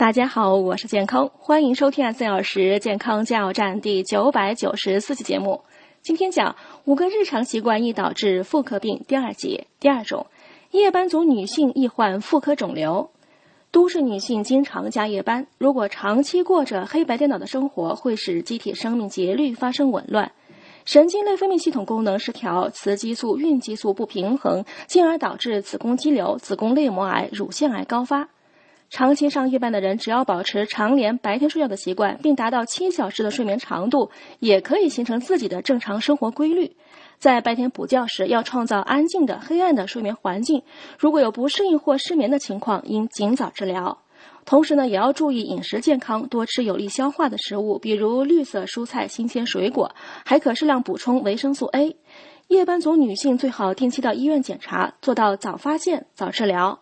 大家好，我是健康，欢迎收听二十四小时健康加油站第九百九十四期节目。今天讲五个日常习惯易导致妇科病第二节第二种，夜班族女性易患妇科肿瘤。都市女性经常加夜班，如果长期过着黑白颠倒的生活，会使机体生命节律发生紊乱，神经内分泌系统功能失调，雌激素、孕激素不平衡，进而导致子宫肌瘤、子宫内膜癌、乳腺癌高发。长期上夜班的人，只要保持常年白天睡觉的习惯，并达到七小时的睡眠长度，也可以形成自己的正常生活规律。在白天补觉时，要创造安静的、黑暗的睡眠环境。如果有不适应或失眠的情况，应尽早治疗。同时呢，也要注意饮食健康，多吃有利消化的食物，比如绿色蔬菜、新鲜水果，还可适量补充维生素 A。夜班族女性最好定期到医院检查，做到早发现、早治疗。